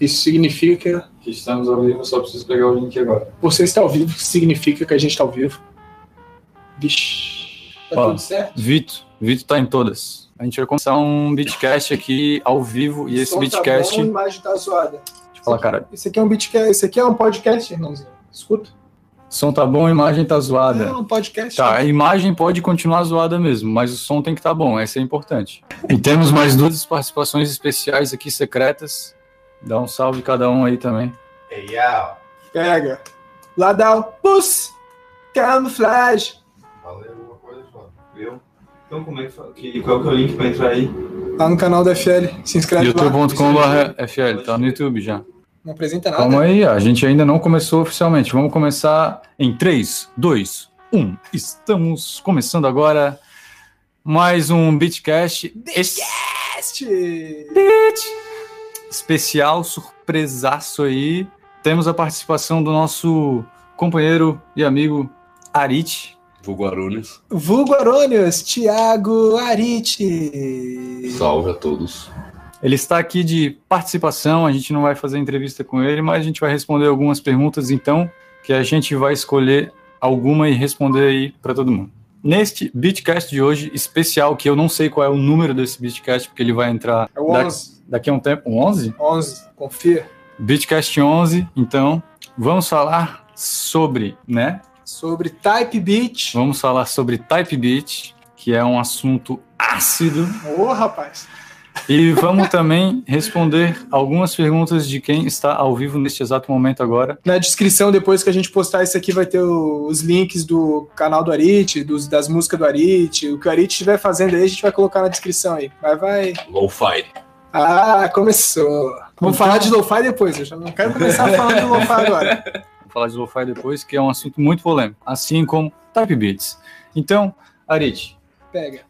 Isso significa. Que estamos ao vivo, só preciso pegar o link agora. Você está ao vivo, significa que a gente está ao vivo. Vixe. Tá Ó, tudo certo? Vitor, Vitor tá em todas. A gente vai começar um beatcast aqui ao vivo e esse Som tá beatcast. bom, a imagem tá zoada. Deixa eu falar, cara. Esse aqui é um beatcast, esse aqui é um podcast, irmãozinho. Escuta. Som tá bom, a imagem tá zoada. É um podcast. Tá, a imagem pode continuar zoada mesmo, mas o som tem que estar bom, essa é importante. E temos mais duas participações especiais aqui secretas. Dá um salve cada um aí também. Hey, yo. Pega. Ladal. Bus. Camuflage. Falei alguma coisa? Viu? Então como é que fala? Que, qual que é o link pra entrar aí? Lá no canal da FL. Se inscreve lá. youtube.com.br FL, tá no YouTube já. Não apresenta nada. Calma aí, a gente ainda não começou oficialmente. Vamos começar em 3, 2, 1. Estamos começando agora mais um Beatcast es- Este. Especial, surpresaço aí. Temos a participação do nosso companheiro e amigo Arit. Vulgo Arunes. Vulgo Arônios, Thiago Arite. Salve a todos. Ele está aqui de participação, a gente não vai fazer entrevista com ele, mas a gente vai responder algumas perguntas então, que a gente vai escolher alguma e responder aí para todo mundo. Neste Beatcast de hoje, especial, que eu não sei qual é o número desse Beatcast, porque ele vai entrar É o da- 11. Daqui a um tempo. Um 11? 11. Confia. Beatcast 11, então, vamos falar sobre, né? Sobre Type Beat. Vamos falar sobre Type Beat, que é um assunto ácido, Ô, rapaz. e vamos também responder algumas perguntas de quem está ao vivo neste exato momento agora. Na descrição, depois que a gente postar isso aqui, vai ter os links do canal do Arit, dos, das músicas do Arit. O que o Arit estiver fazendo aí, a gente vai colocar na descrição aí. Vai, vai. Low-fi. Ah, começou. Vamos Então- falar de lo-fi depois. Eu já não quero começar falando de lo-fi agora. Vou falar de lo-fi depois, que é um assunto muito polêmico, assim como Type Beats. Então, Arit, Pega.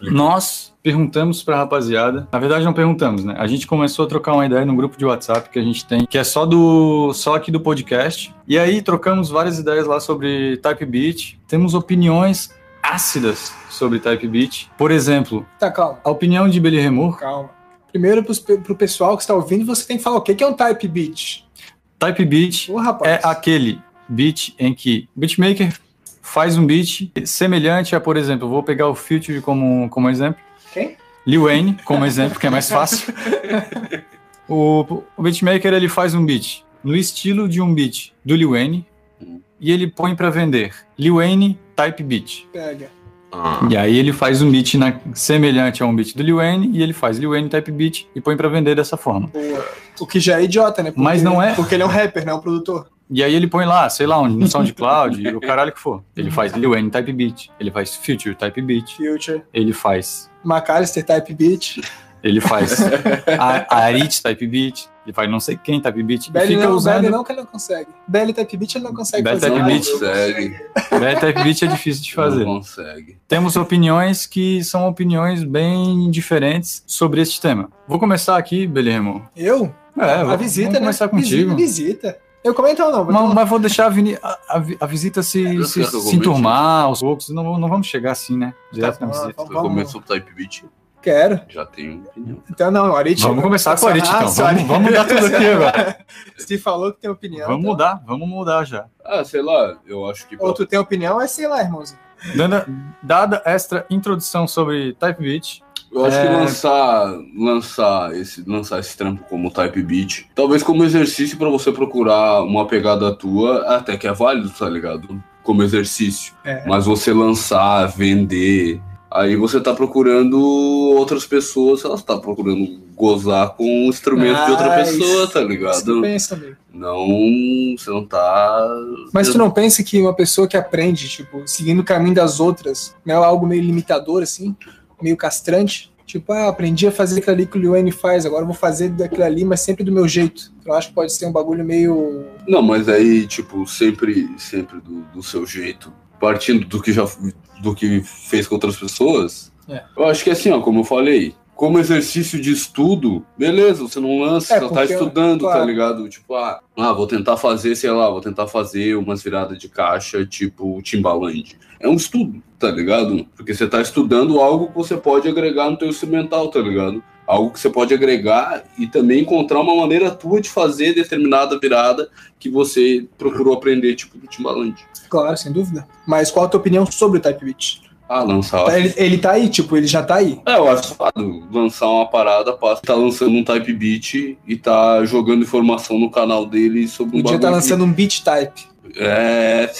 Nós perguntamos pra rapaziada, na verdade não perguntamos, né? A gente começou a trocar uma ideia no grupo de WhatsApp que a gente tem, que é só do só aqui do podcast. E aí trocamos várias ideias lá sobre Type Beat. Temos opiniões ácidas sobre Type Beat. Por exemplo, Tá, calma. a opinião de Billy Remor. Calma. Primeiro, pros, pro pessoal que está ouvindo, você tem que falar o que que é um Type Beat. Type Beat rapaz. é aquele beat em que o beatmaker faz um beat semelhante a, por exemplo, vou pegar o Future como, como exemplo. Quem? Lil Wayne como exemplo, que é mais fácil. o, o beatmaker ele faz um beat no estilo de um beat do Lil Wayne e ele põe para vender Lil Wayne Type Beat. Pega. Ah, E aí ele faz um beat na- semelhante a um beat do Lil Wayne e ele faz Lil Wayne Type Beat e põe para vender dessa forma. O que já é idiota, né? Porque- Mas não é. Porque ele é um rapper, não é um produtor. E aí ele põe lá, sei lá, onde, no SoundCloud, o caralho que for. Ele faz Lil Wayne Type Beat, ele faz Future Type Beat, Future. ele faz, McAllister Type Beat. Ele faz a, a Arit Type Beat, ele faz não sei quem Type Beat, e Belly fica não, usando... Belly não que ele não consegue. Belly Type Beat ele não consegue Belly fazer. Type Beat. consegue. Belly Type Beat é difícil de fazer. Não consegue. Temos opiniões que são opiniões bem diferentes sobre este tema. Vou começar aqui, Belly Remo. Eu? É, a vou- visita, vamos né? começar contigo. Visita. Eu comento ou não? Mas, mas vou deixar a, a- a vi- a visita se, Eu se, se enturmar aos poucos. Não, não vamos chegar assim, né? Direto Tá na visita. vamos- Eu começo o Type Beat, Quero. já tenho opinião. Então não, o Arit. Vamos começar com o Arit, então. Vamos, vamos mudar tudo aqui agora. Se falou que tem opinião. Vamos então- mudar, vamos mudar já. Ah, sei lá, eu acho que. Ou tu tem opinião, é sei lá, irmãozinho. Dando, dada esta introdução sobre Type Beat, Eu acho É. que lançar, lançar, esse, lançar esse trampo como Type Beat, talvez como exercício pra você procurar uma pegada tua, até que é válido, tá ligado? Como exercício. É. Mas você lançar, vender, aí você tá procurando outras pessoas, elas tá procurando gozar com o instrumento de outra Ah, pessoa, isso- tá Isso ligado? tu pensa, amigo. Não, você não tá. Mas tu não pensa que uma pessoa que aprende, tipo, seguindo o caminho das outras, não é algo meio limitador, assim? Meio castrante? Tipo, ah, aprendi a fazer aquilo ali que o Lione faz, agora vou fazer daquilo ali, mas sempre do meu jeito. Eu acho que pode ser um bagulho meio. Não, mas aí, tipo, sempre, sempre do, do seu jeito, partindo do que já do que fez com outras pessoas, É. eu acho que assim, ó, como eu falei, como exercício de estudo, beleza, você não lança, É, você tá estudando, tá claro. ligado? Tipo, ah, ah, vou tentar fazer, sei lá, vou tentar fazer umas viradas de caixa, tipo Timbaland. É um estudo, tá ligado? Porque você tá estudando algo que você pode agregar no teu instrumental, tá ligado? Algo que você pode agregar e também encontrar uma maneira tua de fazer determinada virada que você procurou aprender, tipo do Timbaland. Claro, sem dúvida. Mas qual a tua opinião sobre o Type Beat? Ah, lançar. Tá, Ele, ele tá aí, tipo, ele já tá aí. É, eu acho foda lançar uma parada, passa, tá lançando um type beat e tá jogando informação no canal dele sobre um Podia bagulho lançando um beat type. que- É,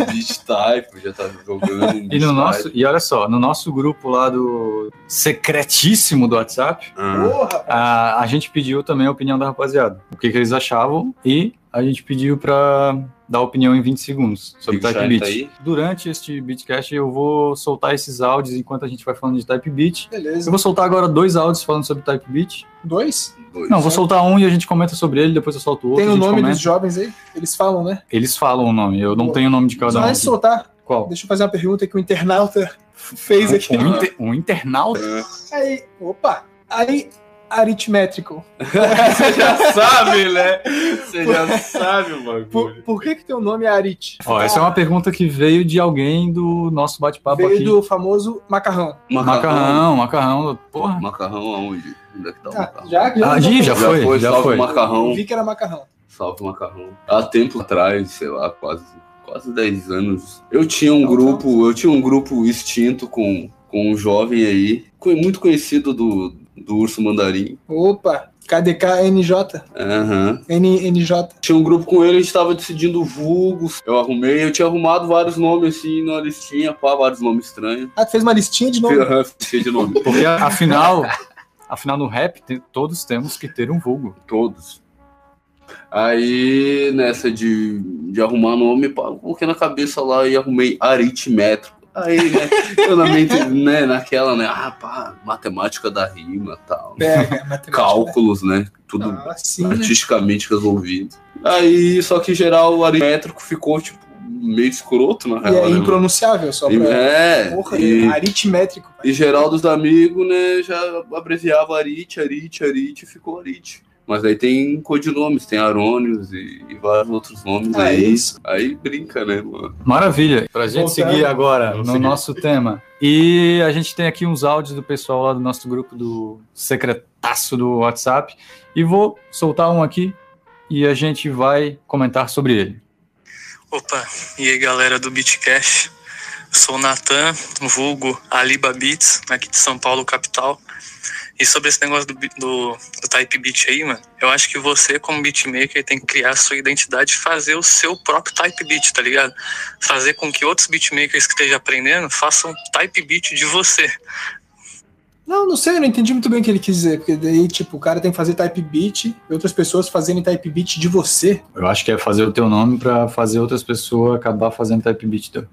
um beat type, já tá jogando um E no nosso, type. e olha só, no nosso grupo lá do secretíssimo do WhatsApp, Ah, a, a gente pediu também a opinião da rapaziada, o que, que eles achavam, e a gente pediu pra dar opinião em 20 segundos sobre Type Beat. tá aí? Durante este Beatcast eu vou soltar esses áudios enquanto a gente vai falando de Type Beat. Eu Beleza. vou soltar agora dois áudios falando sobre Type Beat. Dois? dois. Não, vou soltar um e a gente comenta sobre ele, depois eu solto o outro. Tem o nome comenta. dos jovens aí? Eles falam, né? Eles falam o nome, eu não Boa. tenho o nome de cada Mas um. aqui. soltar, Qual? deixa eu fazer uma pergunta que o internauta fez aqui. Um, inter- um internauta? Aí, opa! Aí, aritmétrico. Você já sabe, né? Você já sabe o bagulho. Por, por que que teu nome é Arit? Ó, essa é uma pergunta que veio de alguém do nosso bate-papo Veio aqui. do famoso macarrão. Macarrão, macarrão, porra. Macarrão aonde? Onde é que tá o Ah, macarrão? já, já, Ah, Gi, já foi, já salve foi. macarrão. Eu vi que era macarrão. Salve macarrão. Há tempo atrás, sei lá, quase, quase 10 anos, eu tinha um Não, grupo, eu tinha um grupo extinto com, com um jovem aí, muito conhecido do, do Urso Mandarim. Opa! KDK NJ. Aham. N, NJ. Tinha um grupo com ele, a gente tava decidindo vulgos. Eu arrumei, eu tinha arrumado vários nomes assim na listinha, pá, vários nomes estranhos. Ah, tu fez uma listinha de nome? Aham, Cheio de nome. Porque afinal, afinal no rap todos temos que ter um vulgo. Todos. Aí, nessa de, de arrumar nome, pá, coloquei na cabeça lá e arrumei aritmétrico. Aí, né, eu na mente, né, naquela, né, ah, pá, matemática da rima tal. Pega, matemática. Cálculos, né, tudo Ah, sim, né? artisticamente resolvido. Aí, só que geral, o aritmétrico ficou, tipo, meio escroto, na E real. é né, impronunciável só pra... É, Porra, e, aritmétrico. pai. e geral dos amigos, né, já abreviava Arit, Arit, Arit e ficou Arit. Mas aí tem codinomes, tem Arônios e, e vários outros nomes é aí. isso. Aí brinca, né, mano? Maravilha. Pra gente Voltando. seguir agora Vamos no seguir. nosso tema. E a gente tem aqui uns áudios do pessoal lá do nosso grupo do secretaço do WhatsApp. E vou soltar um aqui e a gente vai comentar sobre ele. Opa, e aí galera do Beatcast, eu sou o Natan, vulgo Aliba Beats, aqui de São Paulo, capital. E sobre esse negócio do, do, do Type Beat aí, mano, eu acho que você, como beatmaker, tem que criar a sua identidade e fazer o seu próprio Type Beat, tá ligado? Fazer com que outros beatmakers que estejam aprendendo façam Type Beat de você. Não, não sei, eu não entendi muito bem o que ele quis dizer. Porque daí, tipo, o cara tem que fazer type beat e outras pessoas fazerem type beat de você. Eu acho que é fazer o teu nome pra fazer outras pessoas acabar fazendo type beat teu.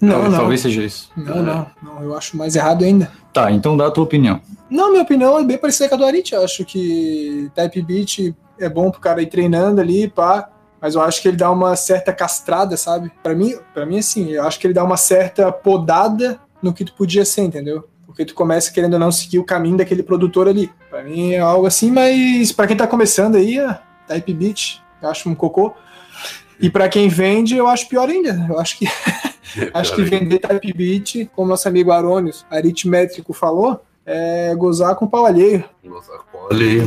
Não, talvez, não. talvez seja isso. Não, não, não. Eu acho mais errado ainda. Tá, então dá a tua opinião. Não, minha opinião é bem parecida com a do Arit. Eu acho que type beat é bom pro cara ir treinando ali, pá. Mas eu acho que ele dá uma certa castrada, sabe? Pra mim, para mim assim, eu acho que ele dá uma certa podada no que tu podia ser, entendeu? Porque tu começa querendo ou não seguir o caminho daquele produtor ali. Pra mim é algo assim, mas pra quem tá começando aí, é type beat, eu acho um cocô. E pra quem vende, eu acho pior ainda. Eu acho que acho que vender type beat, como nosso amigo Arônios, aritmétrico falou, é gozar com pau alheio. Olha aí.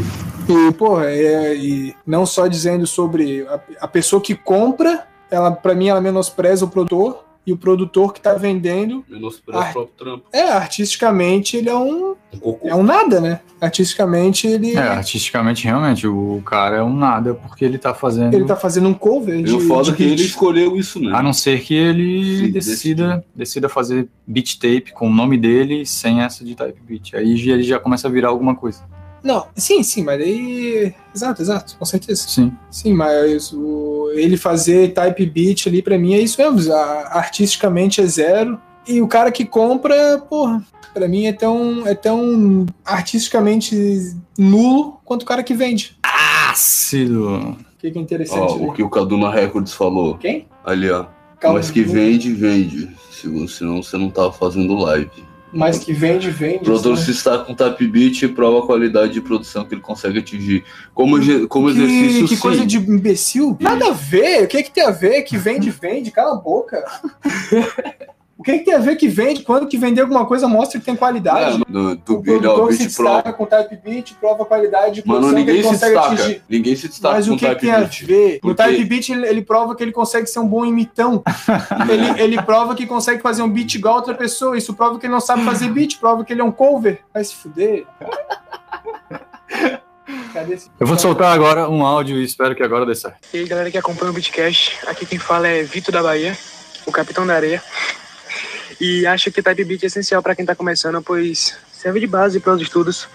E, pô, é, e não só dizendo sobre a, a pessoa que compra, ela para mim ela menospreza o produtor e o produtor que tá vendendo, Menospreza o próprio trampo. é, artisticamente ele é um Um é um nada, né? Artisticamente ele É, artisticamente, realmente, o cara é um nada porque ele tá fazendo. ele tá fazendo um cover de, E o foda de é que ele escolheu isso, né? A não ser que ele Sim, decida, decida fazer beat tape com o nome dele sem essa de type beat. Aí já- ele já começa a virar alguma coisa. Não, sim, sim, mas daí exato, exato, com certeza. Sim. Sim, mas o, ele fazer type beat ali pra mim é isso mesmo. a- artisticamente é zero. E o cara que compra, porra, pra mim é tão, é tão artisticamente nulo quanto o cara que vende. Ácido. O que, que é Ó, interessante? o né? que o Kaduna Records falou. Quem? Ali, ó. Calma, Mas que vende, vende. Se você- Senão você não tava fazendo live. Mas que vende, vende. O produtor né? se está com tap beat e prova a qualidade de produção que ele consegue atingir. Como, como Que, exercício, que sim. coisa de imbecil. Nada a ver. O que, que tem a ver? Que vende, vende. Cala a boca. O que, que tem a ver que vende? Quando que vender alguma coisa mostra que tem qualidade. É, o do Billy ao produtor se destaca com Type Beat, prova qualidade, Mano, ninguém se destaca. atingir. Ninguém se destaca Mas com o que, que tem a ver? Porque- Type Beat ele, ele prova que ele consegue ser um bom imitão. ele, ele prova que consegue fazer um beat igual a outra pessoa. Isso prova que ele não sabe fazer beat, prova que ele é um cover. Vai se fuder. Eu vou soltar agora um áudio e espero que agora dê certo. E aí, galera que acompanha o Beatcast, aqui quem fala é Vitor da Bahia, o capitão da areia. E acho que Type Beat é essencial para quem tá começando, pois serve de base para os estudos,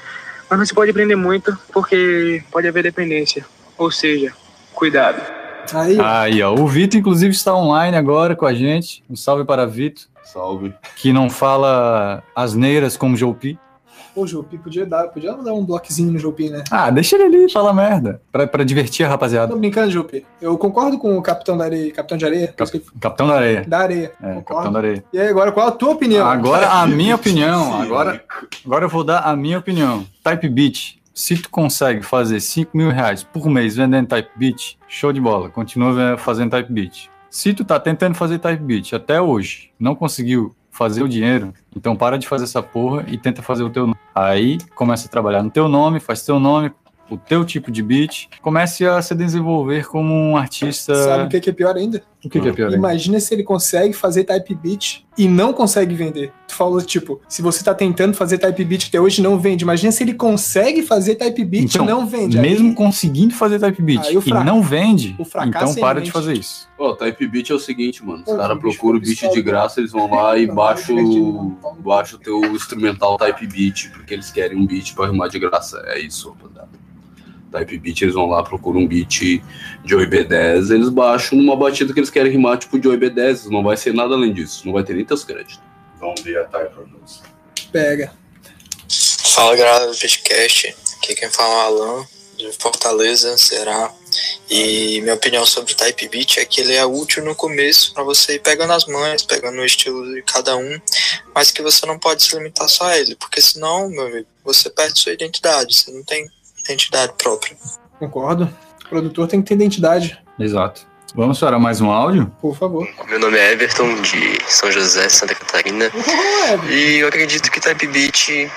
mas não se pode aprender muito porque pode haver dependência. Ou seja, cuidado. Aí, Aí, ó. O Vitor, inclusive, está online agora com a gente. Um salve para Vitor, Salve. que não fala asneiras como Joupi. O Jopi podia dar, podia dar um bloquezinho no Jopi, né? Ah, deixa ele ali falar merda. Pra, pra divertir a rapaziada. Tô brincando, Jopi. Eu concordo com o capitão da areia, capitão de areia, que- Capitão da areia. da areia. É, concordo. Capitão da areia. E aí, agora qual a tua opinião? Agora a minha opinião. Agora, agora eu vou dar a minha opinião. Type Beat. Se tu consegue fazer 5 mil reais por mês vendendo Type Beat, show de bola. Continua fazendo Type Beat. Se tu tá tentando fazer Type Beat até hoje, não conseguiu fazer o dinheiro, então para de fazer essa porra e tenta fazer o teu nome. Aí começa a trabalhar no teu nome, faz teu nome, o teu tipo de beat, comece a se desenvolver como um artista. Sabe o que que é pior ainda? O que, que é pior aí? Imagina se ele consegue fazer type beat e não consegue vender. Tu falou, tipo, se você tá tentando fazer type beat até hoje e não vende. Imagina se ele consegue fazer type beat Então, e não vende. Mesmo Aí, conseguindo fazer type beat Aí o e não vende, o fracasso então é para de fazer isso. Ó, Type Beat é o seguinte, mano. Os Pô, caras procuram o pô, beat de graça, eles vão lá e baixam o teu instrumental Type Beat, porque eles querem um beat pra rimar de graça. É isso, rapaziada. Type Beat, eles vão lá, procuram um beat de OIB10, eles baixam numa batida que eles querem rimar, tipo de OIB10, não vai ser nada além disso, não vai ter nem teus créditos. Vamos ver a Type Produce. pega. Fala galera do podcast, aqui quem fala é o Alan, de Fortaleza, Ceará. E minha opinião sobre o Type Beat é que ele é útil no começo para você ir pegando as manhas, pegando o estilo de cada um, mas que você não pode se limitar só a ele, porque senão, meu amigo, você perde sua identidade, você não tem identidade própria. Concordo. O produtor tem que ter identidade, Exato. Vamos para mais um áudio? por favor. Meu nome é Everton, de São José, Santa Catarina. E eu acredito que Type Beat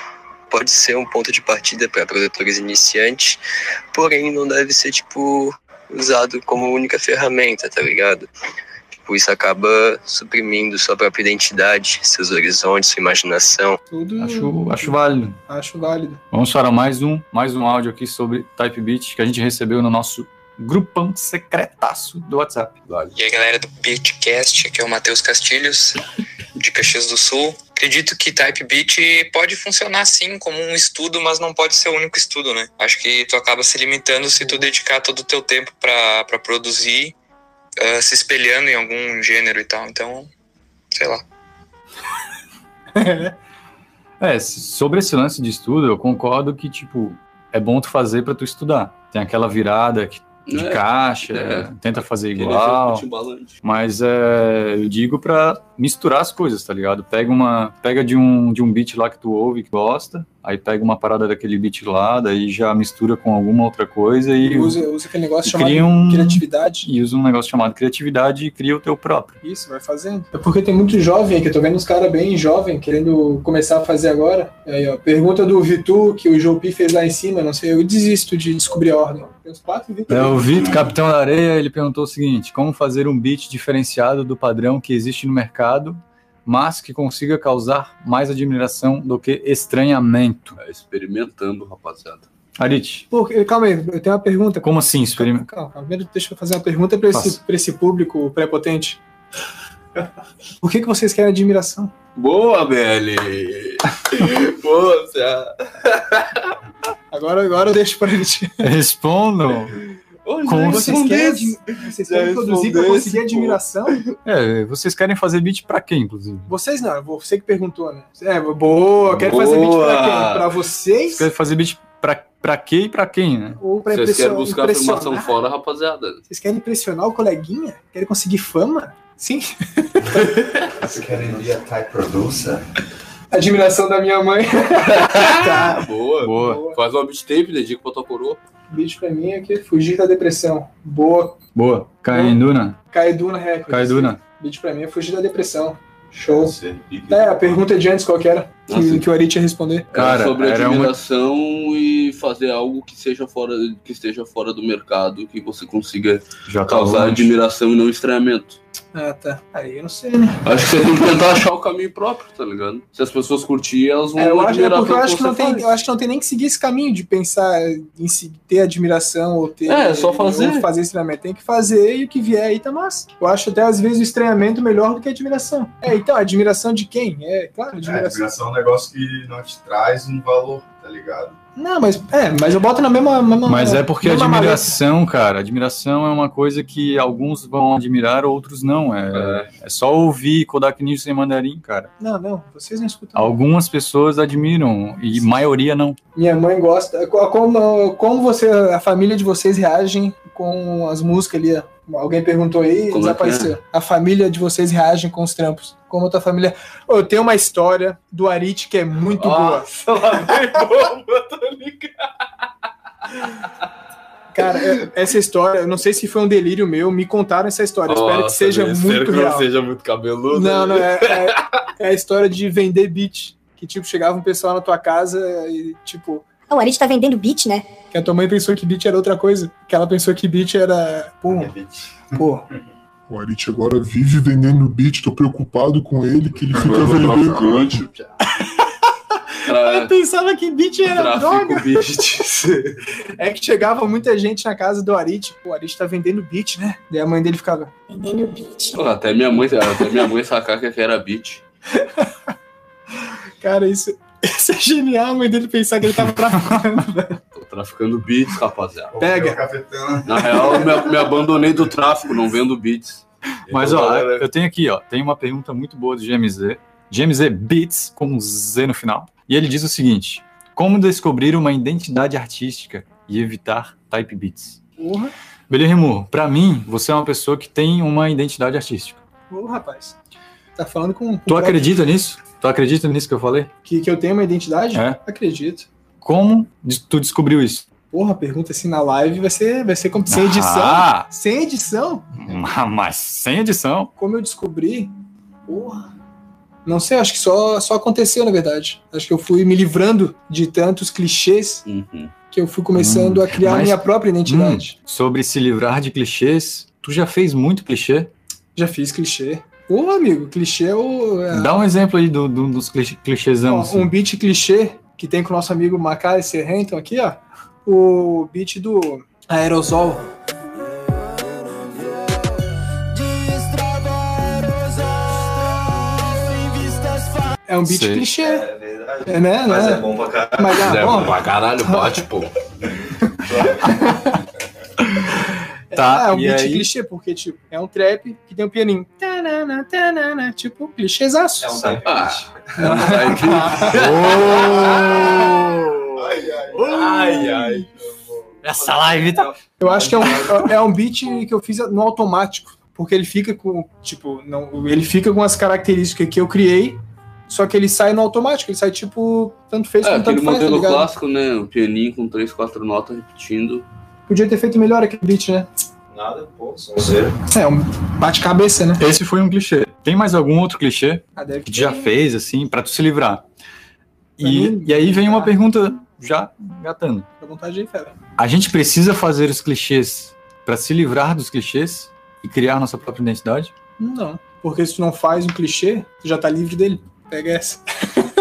pode ser um ponto de partida para produtores iniciantes, porém não deve ser, tipo, usado como única ferramenta, tá ligado? Tipo, isso acaba suprimindo sua própria identidade, seus horizontes, sua imaginação. Tudo Acho, acho válido. acho válido. Vamos para mais um, mais um áudio aqui sobre Type Beat que a gente recebeu no nosso grupão secretaço do WhatsApp. E aí galera do Beatcast, aqui é o Matheus Castilhos, de Caxias do Sul. Acredito que Type Beat pode funcionar sim como um estudo, mas não pode ser o único estudo, né? Acho que tu acaba se limitando se tu dedicar todo o teu tempo pra produzir, ah, se espelhando em algum gênero e tal. Então, sei lá. É, sobre esse lance de estudo, eu concordo que, tipo, é bom tu fazer pra tu estudar. Tem aquela virada que- de É, caixa, é. tenta fazer igual. Mas é, eu digo pra misturar as coisas, tá ligado? Pega uma, pega de um de um beat lá que tu ouve que gosta, aí pega uma parada daquele beat lá, daí já mistura com alguma outra coisa e Usa, usa aquele negócio e chamado cria um criatividade. e usa um negócio chamado criatividade e cria o teu próprio. Isso, vai fazendo. É porque tem muito jovem que eu tô vendo uns caras bem jovem querendo começar a fazer agora. Aí, ó, pergunta do Vitu, que o Jopi fez lá em cima, não sei, eu desisto de descobrir a ordem. Tem uns quatro Vitor. É, o Vitor, capitão da areia, ele perguntou o seguinte: como fazer um beat diferenciado do padrão que existe no mercado, mas que consiga causar mais admiração do que estranhamento? É, experimentando, rapaziada. Arit, Pô, calma aí, eu tenho uma pergunta. como assim experimento? Calma, calma, primeiro deixa eu fazer uma pergunta pra esse, pra esse público prepotente. Por que, que vocês querem admiração? Boa! Boa, Zé. Agora, agora eu deixo pra gente. Respondam. Com Vocês querem, vocês querem produzir pra respondeu conseguir admiração? É, vocês querem fazer beat pra quê, inclusive? Vocês não, você que perguntou, né? É, boa, quero fazer pra Boa. quem? Pra vocês? Vocês querem fazer beat pra, pra quê e pra quem, né? Ou pra Vocês querem buscar afirmação fora, rapaziada. Vocês querem impressionar o coleguinha? Querem conseguir fama? Sim. Vocês querem ver a Type Producer? Admiração da minha mãe. tá. Boa. Boa. Faz uma beat tape, dedica pra tua coroa. Vídeo pra mim aqui, fugir da depressão. Boa. Boa. Cainduna. Caeduna Records. Caiduna. Vídeo pra mim é fugir da depressão. Show. É, a pergunta de antes qual que era? Que, Nossa. que o Ari ia responder. Era sobre era uma- admiração e fazer algo que seja fora, que esteja fora do mercado, que você consiga Já tá causar longe. admiração e não estranhamento. Ah, tá. Aí eu não sei, né? Acho que você tem que tentar achar o caminho próprio, tá ligado? Se as pessoas curtirem, elas vão É, eu, acho, é porque eu acho, que não tem, eu acho que não tem nem que seguir esse caminho de pensar em se- ter admiração ou ter. É, é só fazer. ou fazer estranhamento. Tem que fazer e o que vier aí tá massa. Eu acho até às vezes o estranhamento melhor do que a admiração. É, então, admiração de quem? É, claro, É, admiração. admiração é um negócio que não te traz um valor, tá ligado? Não, mas é, mas eu boto na mesma. mesma Mas é porque a mesma maleta. admiração, cara, admiração é uma coisa que alguns vão admirar, outros não. É, é. só ouvir Kodak Ninja sem mandarim, cara. Não, não, vocês não escutam. Algumas pessoas admiram e maioria não. Minha mãe gosta. Como, como você, a família de vocês reagem com as músicas ali? Alguém perguntou aí, é que desapareceu. A família de vocês reagem com os trampos. Como a tua família. Eu tenho uma história do Arit que é muito boa. Nossa, lá vem bomba, tô ligado. Cara, é- essa história, eu não sei se foi um delírio meu, me contaram essa história. Espero que Nossa, seja velho, muito espero que real. não seja muito cabeludo. Não, não, né? é, é, é a história de vender beat. Que, tipo, chegava um pessoal na tua casa e, tipo, O Arit tá vendendo beat, né? que a tua mãe pensou que beat era outra coisa. Que ela pensou que beat era. Pô, pô. O Arit agora vive vendendo beat, tô preocupado com ele, que ele fica vendendo. Eu pensava que beat era droga. beat. É que chegava muita gente na casa do Arit, pô, o Arit tá vendendo beat, né? Daí a mãe dele ficava. Vendendo beat. Pô, Até minha mãe, até minha mãe sacar que era beat. Cara, isso, isso é genial, a mãe dele pensar que ele tava traficando. velho. Tô traficando beats, rapaziada. Pega. Na real, eu me, me abandonei do tráfico, não vendo beats. Mas Então, ó, galera, eu tenho aqui, ó, tem uma pergunta muito boa do GMZ. GMZ Beats com um Z no final. E ele diz o seguinte: Como descobrir uma identidade artística e evitar type beats? Porra, Belirrimu, pra mim, você é uma pessoa que tem uma identidade artística. ô rapaz. Tá falando com. com Tu acredita nisso? Tu acredita nisso que eu falei? Que, que eu tenho uma identidade? É. Acredito. Como tu descobriu isso? Porra, pergunta assim na live vai ser, vai ser como sem edição. Ah! Sem edição? Mas sem edição. Como eu descobri? Porra. Não sei, acho que só, só aconteceu, na verdade. Acho que eu fui me livrando de tantos clichês Uhum. que eu fui começando Hum, a criar a mas- minha própria identidade. Hum, sobre se livrar de clichês, tu já fez muito clichê? Já fiz clichê. Pô, amigo, clichê é o. é- Dá um exemplo aí do, do- dos clichê, clichêzão. Assim. um beat clichê que tem com o nosso amigo Macai Serrenton aqui, ó. O beat do Aerosol. É um beat Sei. clichê. É verdade. É, né? Mas né? é bom pra caralho. Mas, ah, É, bom. pra caralho, bate, pô. Tá, é um e beat aí? clichê, porque, tipo, é um trap que tem um pianinho. Tanana, tanana, tipo, clichêzaço. É um type Ah, beat. Ai, ai. Essa live tá. Eu acho que é um, é um beat que eu fiz no automático. Porque ele fica com, tipo, não, ele fica com as características que eu criei, só que ele sai no automático, ele sai tipo, tanto fez É, aquele tanto faz, tá modelo ligado? clássico, né? Um pianinho com três, quatro notas repetindo. Podia ter feito melhor aquele beat, né? Nada, pô, sonzeira. É, um bate-cabeça, né? Esse foi um clichê. Tem mais algum outro clichê Ah, deve que tu já fez, assim, pra tu se livrar? E, mim, e aí vem uma ah. pergunta já gatando. Fica à vontade aí, fera. A gente precisa fazer os clichês pra se livrar dos clichês e criar nossa própria identidade? Não. Porque se tu não faz um clichê, tu já tá livre dele. Pega essa.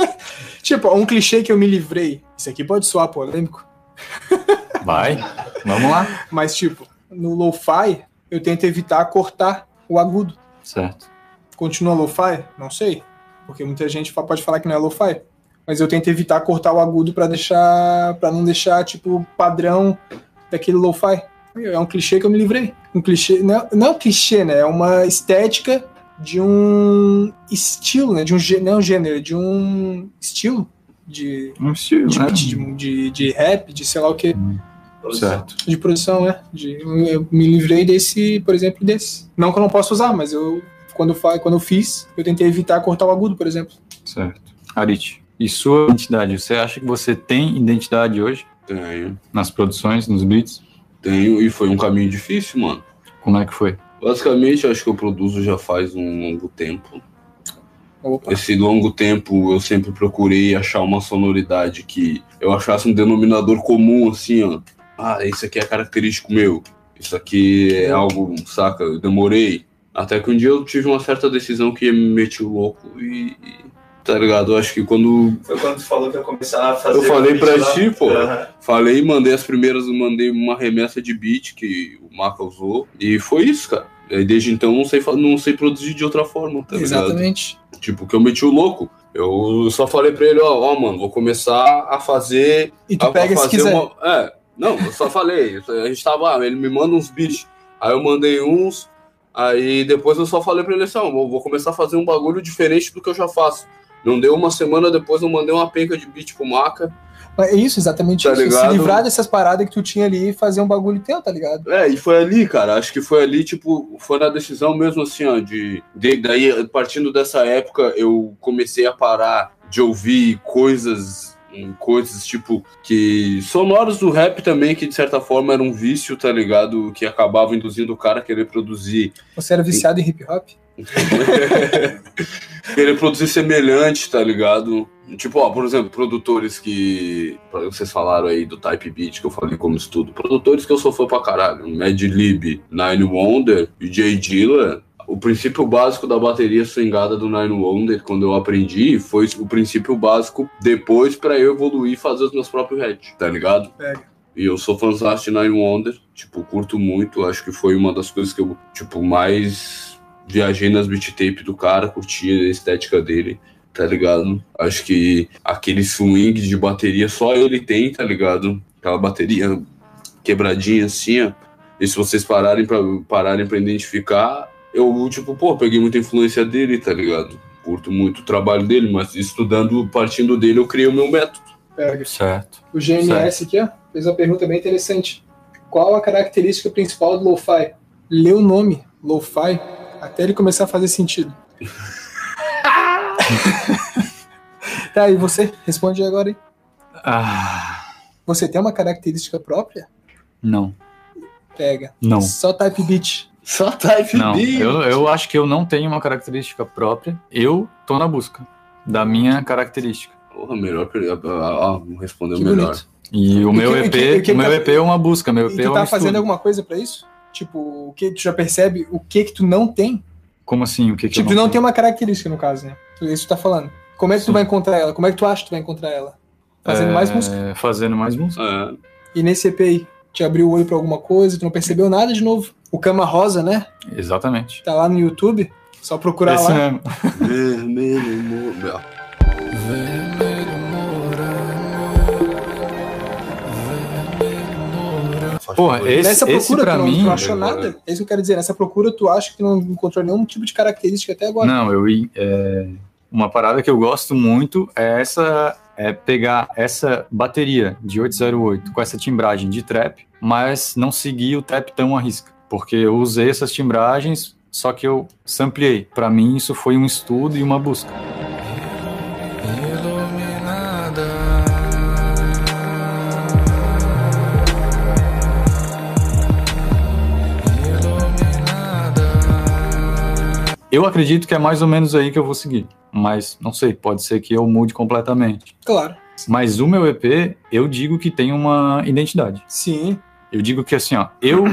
tipo, um clichê que eu me livrei. Isso aqui pode soar polêmico. Vai, vamos lá. Mas, tipo, no lo-fi, eu tento evitar cortar o agudo. Certo. Continua lo-fi? Não sei. Porque muita gente pode falar que não é lo-fi. Mas eu tento evitar cortar o agudo pra deixar. para não deixar, tipo, padrão daquele lo-fi. É um clichê que eu me livrei. Um clichê. Não, não é um clichê, né? É uma estética de um estilo, né? De um, não é um gênero, de um estilo de, Um estilo, de, né? de, de, de rap, de sei lá o que. Certo. De produção, né? De, eu me livrei desse, por exemplo, desse. Não que eu não possa usar, mas eu, quando, fa, quando eu fiz, eu tentei evitar cortar o agudo, por exemplo. Certo. Arit, e sua identidade? Você acha que você tem identidade hoje Tenho. nas produções, nos beats? Tenho, e foi um caminho difícil, mano. Como é que foi? Basicamente, eu acho que eu produzo já faz um longo tempo. Opa. Esse longo tempo eu sempre procurei achar uma sonoridade que eu achasse um denominador comum, assim, ó. Ah, isso aqui é característico meu. Isso aqui é algo, saca? Eu demorei. Até que um dia eu tive uma certa decisão que me meti louco e. Tá ligado? Eu acho que quando Foi quando tu falou que ia começar a fazer. eu falei pra lá. ti, pô. Aham. Falei, mandei as primeiras, mandei uma remessa de beat que o Maca usou. E foi isso, cara. E desde então não sei, não sei produzir de outra forma, tá ligado? Exatamente. Tipo, que eu meti o louco. Eu só falei pra ele, ó, ó, mano, vou começar a fazer. E tu a, pega a se fazer quiser. uma- É, não, eu só falei. A gente tava, ah, ele me manda uns beats. Aí eu mandei uns. Aí depois eu só falei pra ele assim, ó, vou vou começar a fazer um bagulho diferente do que eu já faço. Não deu uma semana depois, eu mandei uma penca de beat pro Maca. É isso, exatamente Tá isso. ligado? Se livrar dessas paradas que tu tinha ali e fazer um bagulho teu, tá ligado? É, e foi ali, cara. Acho que foi ali, tipo, foi na decisão mesmo, assim, ó, de, de- daí, partindo dessa época, eu comecei a parar de ouvir coisas, hum, coisas, tipo, que sonoros do rap também, que de certa forma era um vício, tá ligado? Que acabava induzindo o cara a querer produzir Você era viciado em hip hop? querer produzir semelhante, tá ligado? Tipo, ó, por exemplo, produtores que. Vocês falaram aí do Type Beat, que eu falei como estudo. Produtores que eu sou fã pra caralho. Mad Lib, Nine Wonder e Jay Dilla. O princípio básico da bateria swingada do Nine Wonder, quando eu aprendi, foi o princípio básico depois pra eu evoluir e fazer os meus próprios heads, tá ligado? Pega. E eu sou fãzão de Nine Wonder, tipo, curto muito. Acho que foi uma das coisas que eu, tipo, mais viajei nas beat tape do cara, curti a estética dele, tá ligado? Acho que aquele swing de bateria só ele tem, tá ligado? Aquela bateria quebradinha assim, ó. E se vocês pararem pra, pararem pra identificar, eu, tipo, pô, peguei muita influência dele, tá ligado? Curto muito o trabalho dele, mas estudando, partindo dele, eu criei o meu método. Pega. Certo. O GNS aqui, ó, fez uma pergunta bem interessante. Qual a característica principal do lo-fi? Lê o nome, lo-fi, até ele começar a fazer sentido. tá, e você? Responde agora aí. Ah, Você tem uma característica própria? não. Pega. Não. Só type beat. Só type Não, eu, eu acho que eu não tenho uma característica própria. Eu tô na busca da minha característica. Porra, melhor. Ah, respondeu Que melhor. bonito. E o E meu EP, e que- e que o meu tá- EP é uma busca, meu E EP é tu um tá estudo. fazendo alguma coisa pra isso? Tipo, o que tu já percebe o que que tu não tem? Como assim? O que, que tipo, eu tu não tem uma característica no caso, né? Isso tu tá falando. Como é que tu vai encontrar ela? Como é que tu acha que tu vai encontrar ela? Fazendo É, mais música. Fazendo mais música. É. E nesse EP aí, te abriu o olho pra alguma coisa, tu não percebeu nada de novo. O Cama Rosa, né? Exatamente. Tá lá no YouTube. Só procurar Esse lá. mesmo. Vermelho, mo- Porra, esse, Nessa esse procura, pra tu, não, mim. não achou nada? É isso que eu quero dizer. Nessa procura, tu acha que não encontrou nenhum tipo de característica até agora. Não, eu é, uma parada que eu gosto muito é essa é pegar essa bateria de 808 com essa timbragem de trap, mas não seguir o trap tão à risca, porque eu usei essas timbragens, só que eu sampliei. Pra mim isso foi um estudo e uma busca. Eu acredito que é mais ou menos aí que eu vou seguir, mas não sei, pode ser que eu mude completamente. Claro. Mas o meu EP, eu digo que tem uma identidade. Sim. Eu digo que assim, ó, eu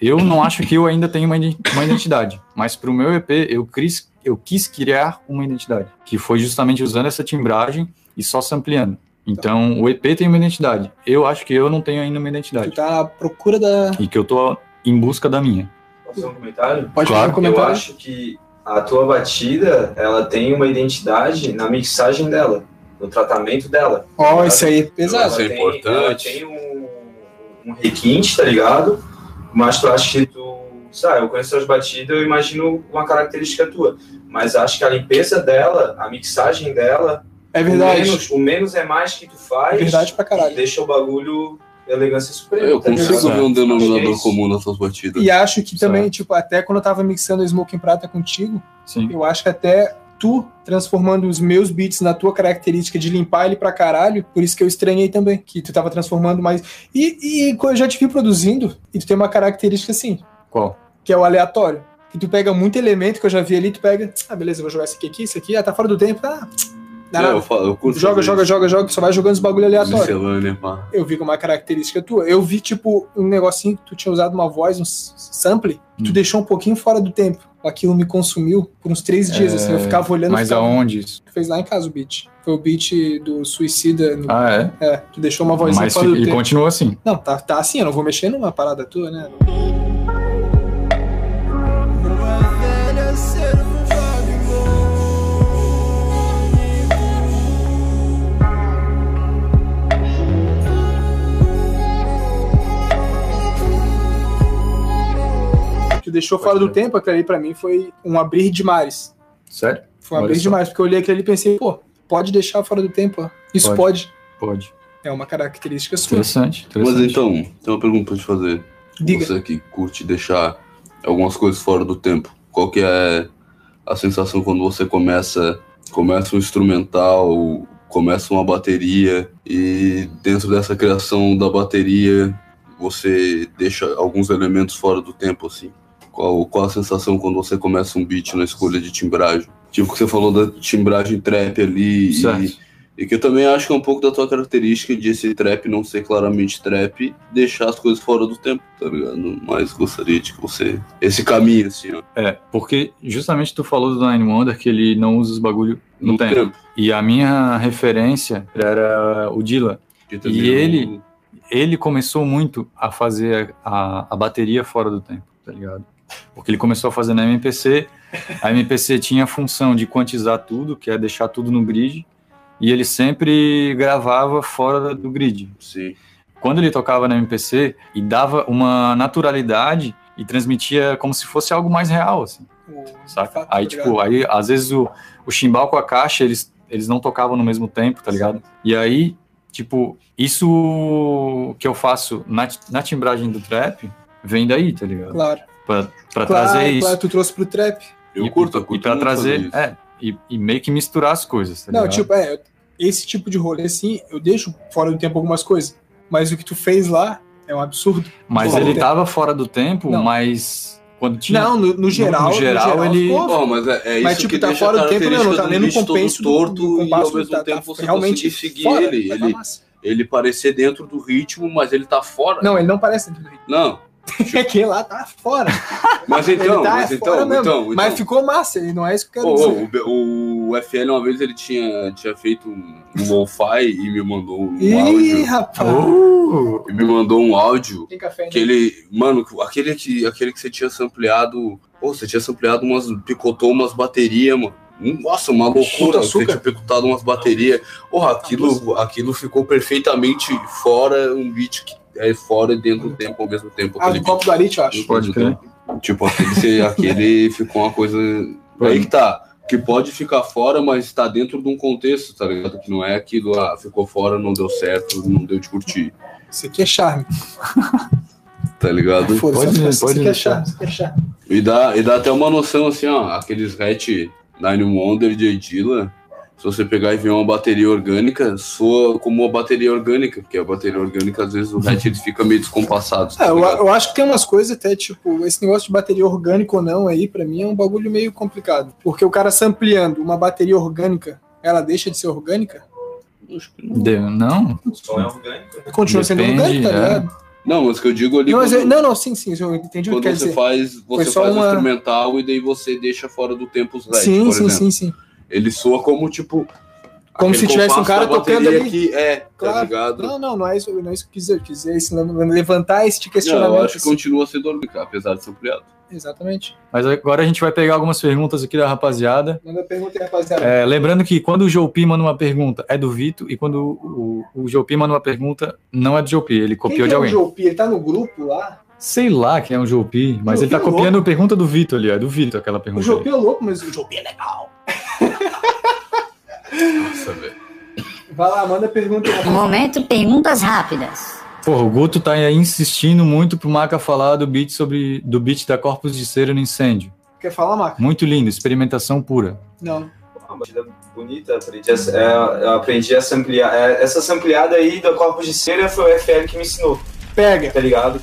eu não acho que eu ainda tenho uma uma identidade, mas pro meu EP eu quis, eu quis criar uma identidade, que foi justamente usando essa timbragem e só sampleando. Então, o EP tem uma identidade. Eu acho que eu não tenho ainda uma Tu identidade. tá à procura da. E que eu tô em busca da minha. Posso fazer um comentário? Pode Claro. fazer um comentário. Eu acho que a tua batida, ela tem uma identidade na mixagem dela, no tratamento dela. Ó, isso aí é pesado. Isso é importante. Ela tem um, um requinte, tá ligado? Mas tu acha que tu. Sabe, eu conheço as batidas, eu imagino uma característica tua. Mas acho que a limpeza dela, a mixagem dela. É verdade. O menos, o menos é mais que tu faz. É verdade pra caralho. Deixa o bagulho elegância suprema. Eu tá consigo ver um Acho que é denominador comum nas suas batidas. E acho que também, Certo. tipo, até quando eu tava mixando o Smoking Prata contigo, Sim. eu acho que até tu transformando os meus beats na tua característica de limpar ele pra caralho, por isso que eu estranhei também, que tu tava transformando mais. E, e eu já te vi produzindo, e tu tem uma característica assim, Qual? que é o aleatório. E tu pega muito elemento que eu já vi ali, tu pega, ah, beleza, vou jogar esse aqui, aqui, esse aqui, ah, tá fora do tempo, ah, É, nada. eu, falo, eu curto Joga, joga, joga, joga, só vai jogando os bagulho aleatório. Pá. Eu vi com uma característica tua. Eu vi, tipo, um negocinho que tu tinha usado uma voz, um sample, tu deixou um pouquinho fora do tempo. Aquilo me consumiu por uns três dias, É, assim, eu ficava olhando. Mas ficava... aonde isso? Tu fez lá em casa o beat. Foi o beat do Suicida. no- Ah, é? É, tu deixou uma vozinha Mas fora do ele tempo. continua assim. Não, tá, tá assim, eu não vou mexer numa parada tua, né? Tu deixou fora do tempo, aquele ali pra mim foi um abrir de mares. Sério? Foi um Olha abrir só. de mares, porque eu olhei aquele ali e pensei, pô, pode deixar fora do tempo, ó. Isso Pode. pode. Pode. É uma característica sua. Interessante. Mas interessante. então, tem uma pergunta pra te fazer. Diga. Você que curte deixar algumas coisas fora do tempo, qual que é a sensação quando você começa, começa um instrumental, começa uma bateria e dentro dessa criação da bateria você deixa alguns elementos fora do tempo assim? Qual, qual a sensação quando você começa um beat na escolha de timbragem? Tipo que você falou da timbragem trap ali e, Certo. e que eu também acho que é um pouco da tua característica de esse trap não ser claramente trap, deixar as coisas fora do tempo, tá ligado? Mas gostaria de que você. Esse caminho, assim, ó. É, porque justamente tu falou do Nine Wonder que ele não usa os bagulho no, No tempo. tempo. E a minha referência era o Dilla. Também E é ele, ele começou muito a fazer a, a bateria fora do tempo, tá ligado? Porque ele começou a fazer na MPC, a MPC tinha a função de quantizar tudo, que é deixar tudo no grid, e ele sempre gravava fora do grid. Sim. Quando ele tocava na MPC, e dava uma naturalidade e transmitia como se fosse algo mais real, assim, saca? Aí, tipo, aí às vezes o, o chimbal com a caixa, eles, eles não tocavam no mesmo tempo, tá ligado? E aí, tipo, isso que eu faço na, na timbragem do trap vem daí, tá ligado? Claro. Pra, pra Claro, trazer isso. claro, tu trouxe pro trap. Eu e, curto, eu e curto pra muito trazer, isso. é, e, e meio que misturar as coisas, tá Não, ligado? tipo, é, esse tipo de rolê, assim, eu deixo fora do tempo algumas coisas. Mas o que tu fez lá é um absurdo. Mas do ele tempo. tava fora do tempo, Não. mas quando tinha. Não, no, no geral, no geral, ele. ficou- Bom, mas é, é isso Mas, tipo, que tá deixa fora do tempo, não, não tá nem no compenso torto do e ao mesmo tá- tá tempo você realmente conseguir seguir fora, ele. tá Ele, ele parecer dentro do ritmo, mas ele tá fora. Não, ele não parece dentro do ritmo. Não. Aquele lá tá fora. Mas então, tá mas então, então, então. Mas ficou massa, e não é isso que eu quero Ô, dizer. ô, o, o FL uma vez ele tinha, tinha feito um, um lo-fi e me mandou um Ih, áudio. rapaz. Uh, E me mandou um áudio Tem café, né? que ele. Mano, aquele que, aquele que você tinha sampleado. Pô, você tinha sampleado umas. picotou umas baterias, mano. Nossa, uma loucura. Você tinha picotado umas baterias. Porra, aquilo, aquilo ficou perfeitamente fora um beat que é fora e dentro do tempo ao mesmo tempo. Ah, do copo do Arite, eu acho. Pode crer. Tipo, aquele, aquele ficou uma coisa. Aí que tá. Que pode ficar fora, mas tá dentro de um contexto, tá ligado? Que não é aquilo, ah, ficou fora, não deu certo, não deu de curtir, Isso aqui é charme. tá ligado? Pode- isso pode aqui é charme, isso aqui é charme. E dá, e dá até uma noção assim, ó, aqueles hatch Nine Wonder de Dilla, se você pegar e ver uma bateria orgânica, soa como uma bateria orgânica, porque a bateria orgânica, às vezes, o hatch ele fica meio descompassado. tá É, eu, eu acho que tem umas coisas até, tipo, esse negócio de bateria orgânica ou não aí, pra mim, é um bagulho meio complicado. Porque o cara sampleando uma bateria orgânica, ela deixa de ser orgânica? Não? O som é orgânico. Continua sendo orgânica, tá é. ligado? Não, mas o que eu digo ali, Não, quando, eu- não, não, sim, sim, eu entendi o que quando quer você dizer. faz, você só faz o uma- instrumental e daí você deixa fora do tempo os hatch, Sim, por sim, exemplo. sim, sim. Ele soa como, tipo... Como se tivesse um cara tocando ali. Que, é, tá Claro. ligado? Não, não, não é isso, não é isso que eu quis dizer. Eu quis dizer esse, levantar esse Não, questionamento. eu acho que assim. continua sendo orgânico, apesar de ser ampliado. Exatamente. Mas agora a gente vai pegar algumas perguntas aqui da rapaziada. Manda pergunta aí, rapaziada. É, lembrando que quando o Joupi manda uma pergunta, é do Vito, e quando o, o, o Joupi manda uma pergunta, não é do Joupi, ele Quem copiou que de é o alguém. Joupi? Ele tá no grupo lá? Sei lá quem é o Joupi, mas ele tá é copiando a pergunta do Vito ali, é do Vito aquela O pergunta. Joupi ali. é louco, mas o Joupi é legal. Nossa, velho. Vai lá, manda pergunta. Momento perguntas rápidas. Porra, o Guto tá aí insistindo muito pro Maca falar do beat sobre do beat da Corpus de Cera no incêndio. Quer falar, Marco? Muito lindo, experimentação pura. Não. Uma batida bonita, aprendi a, é, eu aprendi a samplear. é, essa sampleada aí do Corpos de Cera foi o FL que me ensinou, Pega. tá ligado?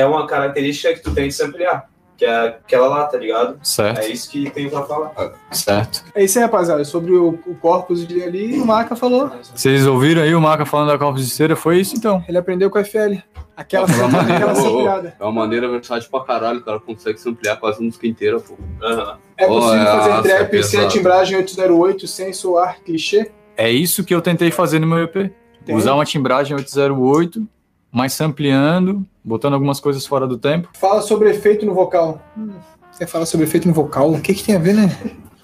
É uma característica que tu tem que se ampliar. Que é aquela lá, tá ligado? Certo. É isso que tem pra falar. Certo. É isso aí, rapaziada. Sobre o, o corpus de ali, o Maca falou. Vocês ouviram aí o Maca falando da corpus de cera? Foi isso então. Ele aprendeu com a FL. Aquela, É uma maneira, ô, é uma maneira versátil pra caralho, o cara consegue se ampliar quase a música inteira, pô. É possível Pô, fazer trap é sem a timbragem 808 sem soar clichê? É isso que eu tentei fazer no meu EP. Tem? Usar uma timbragem 808, mas sampleando, botando algumas coisas fora do tempo. Fala sobre efeito no vocal. Hum, Você fala sobre efeito no vocal? O que, que tem a ver, né?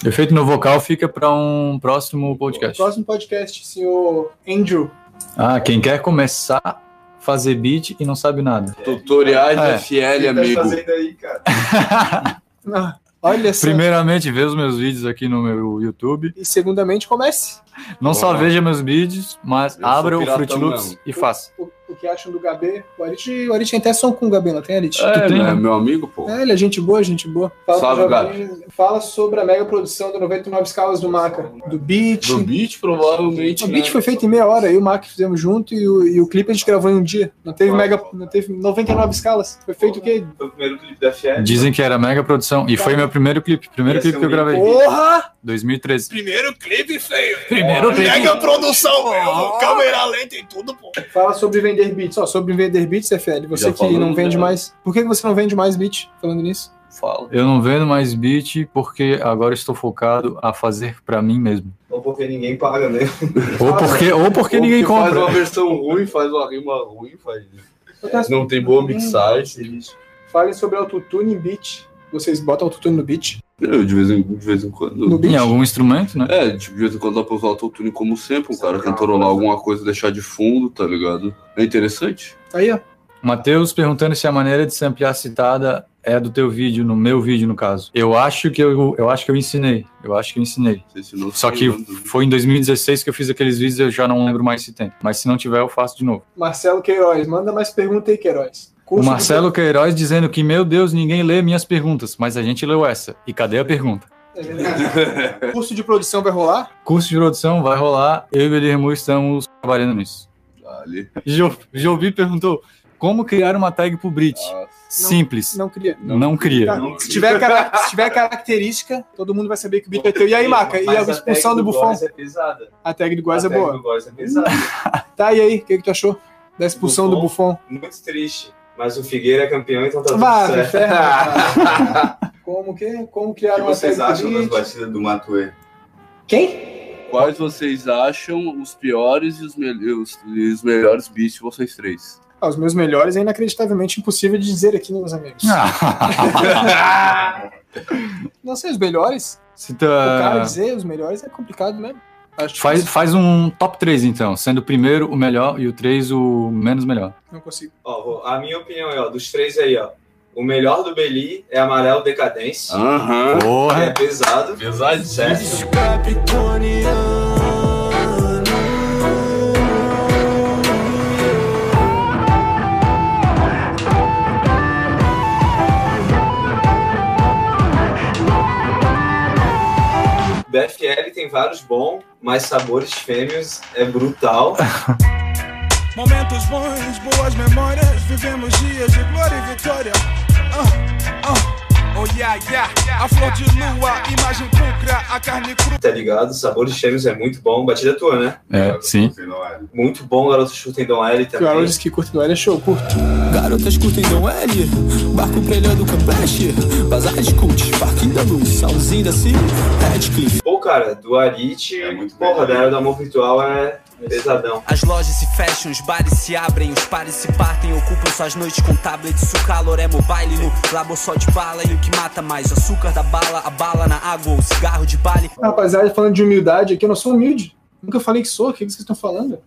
Efeito no vocal fica para um próximo podcast. Próximo podcast, senhor Andrew. Ah, quem quer começar a fazer beat e não sabe nada. Tutoriais É. FL, tá amigo. aí, cara? Olha só. Primeiramente, vê os meus vídeos aqui no meu YouTube. E segundamente, comece. Não só veja meus vídeos, mas abra o Fruit Loops mesmo. e faça. O, o que acham do Gabê? O Arit, o Arit tem até som com o Gabê, não tem, Arit? É, tem, né? né? Meu amigo, pô. É, ele é gente boa, gente boa. Fala, Salve, Jovem- fala sobre a mega produção do 99 escalas do Maca. Do beat. Do beat, provavelmente. O né? beat foi feito em meia hora, eu e o Mac fizemos junto e o, e o clipe a gente gravou em um dia. Não teve mega. Não teve 99 escalas. Foi feito o quê? Foi o primeiro clipe da FL. Dizem que era mega produção. E foi meu primeiro clipe. Primeiro Esse clipe que eu é gravei. Porra! 2013. Primeiro clipe feio. Primeiro clipe. produção, meu. Câmera lenta e tudo, pô. Fala sobre vender beats. Ó, sobre vender beats, FL. Você Já que não vende né? mais. Por que você não vende mais beat? Falando nisso. Fala. Eu não vendo mais beat porque agora estou focado a fazer pra mim mesmo. Ou porque ninguém paga, né? Ou porque, ou porque Ou ninguém que Faz compra. uma versão ruim, faz uma rima ruim, faz. Não tem boa mixagem. Falem sobre autotune em beat. Vocês botam autotune no beat? Eu, de vez em, de vez em quando. Em algum instrumento, né? É, tipo, de vez em quando dá pra usar autotune como sempre, um cara cantarolar alguma coisa e deixar de fundo, tá ligado? É interessante. Aí, ó. Matheus perguntando se a maneira de se ampliar citada é do teu vídeo, no meu vídeo, no caso. Eu acho que eu, eu acho que eu ensinei. Eu acho que eu ensinei. Você ensinou Só que falando. foi em 2016 que eu fiz aqueles vídeos, eu já não lembro mais se tem. Mas se não tiver, eu faço de novo. Marcelo Queiroz. Manda mais pergunta aí, Queiroz. O Curso Marcelo Queiroz dizendo que, meu Deus, ninguém lê minhas perguntas, mas a gente leu essa. E cadê a pergunta? É. Curso de produção vai rolar? Curso de produção vai rolar, eu e o Guilherme estamos trabalhando nisso. Vale. Jo, Jovi perguntou, como criar uma tag pro Brit? Simples. Não queria. Não, cria. Tá, Se, tiver cara- se tiver característica, todo mundo vai saber que o beat é teu. E aí, Maca? E a expulsão do Buffon? Góis é pesada. A tag do Góis A é tag boa. do Góis é pesada. Tá, e aí? O que, que tu achou da expulsão do Buffon? Muito triste. Mas o Figueira é campeão, então tá tudo Vá, certo. Como que? Como O que criar uma vocês tag acham das batidas do Matuê? Quem? Quais vocês acham os piores e os, me- os- os melhores beats de vocês três? Ah, os meus melhores é inacreditavelmente impossível de dizer aqui, meus amigos. Não sei, os melhores? Se O cara dizer os melhores é complicado mesmo. Acho faz, difícil. faz um top 3, então, sendo o primeiro o melhor e o 3 o menos melhor. Não consigo. Ó, a minha opinião é, ó, dos três aí, ó. O melhor do Beli é Amarelo Decadência. Aham. que É Porra! pesado. Pesadinho. Certo? BFL tem vários bons, mas sabores fêmeos é brutal. Momentos bons, boas memórias, vivemos dias de glória e vitória. Oh yeah, yeah. A flor de lua, imagem pulcra, a carne crua. Tá ligado? Sabores fêmeos é muito bom. Batida tua, né? É, sim. Muito bom, Garotos Curtem Dom L O também. Garotos que curtem L é show, curto. Garotas curtem Dom L, barco prelhando Campeche, bazar de cult, parquinho da luz, salzinho da Cia, Redcliffe. Pô, cara, do Arit, porra, da Era do Amor Virtual é pesadão. As lojas se fecham, os bares se abrem, os pares se partem, ocupam suas noites com tablet, o calor é mobile no labo só de bala e o que mata mais, o açúcar da bala, a bala na água, o cigarro de bale. Rapaziada, falando de humildade aqui, eu não sou humilde. Nunca falei que sou, o que vocês estão falando?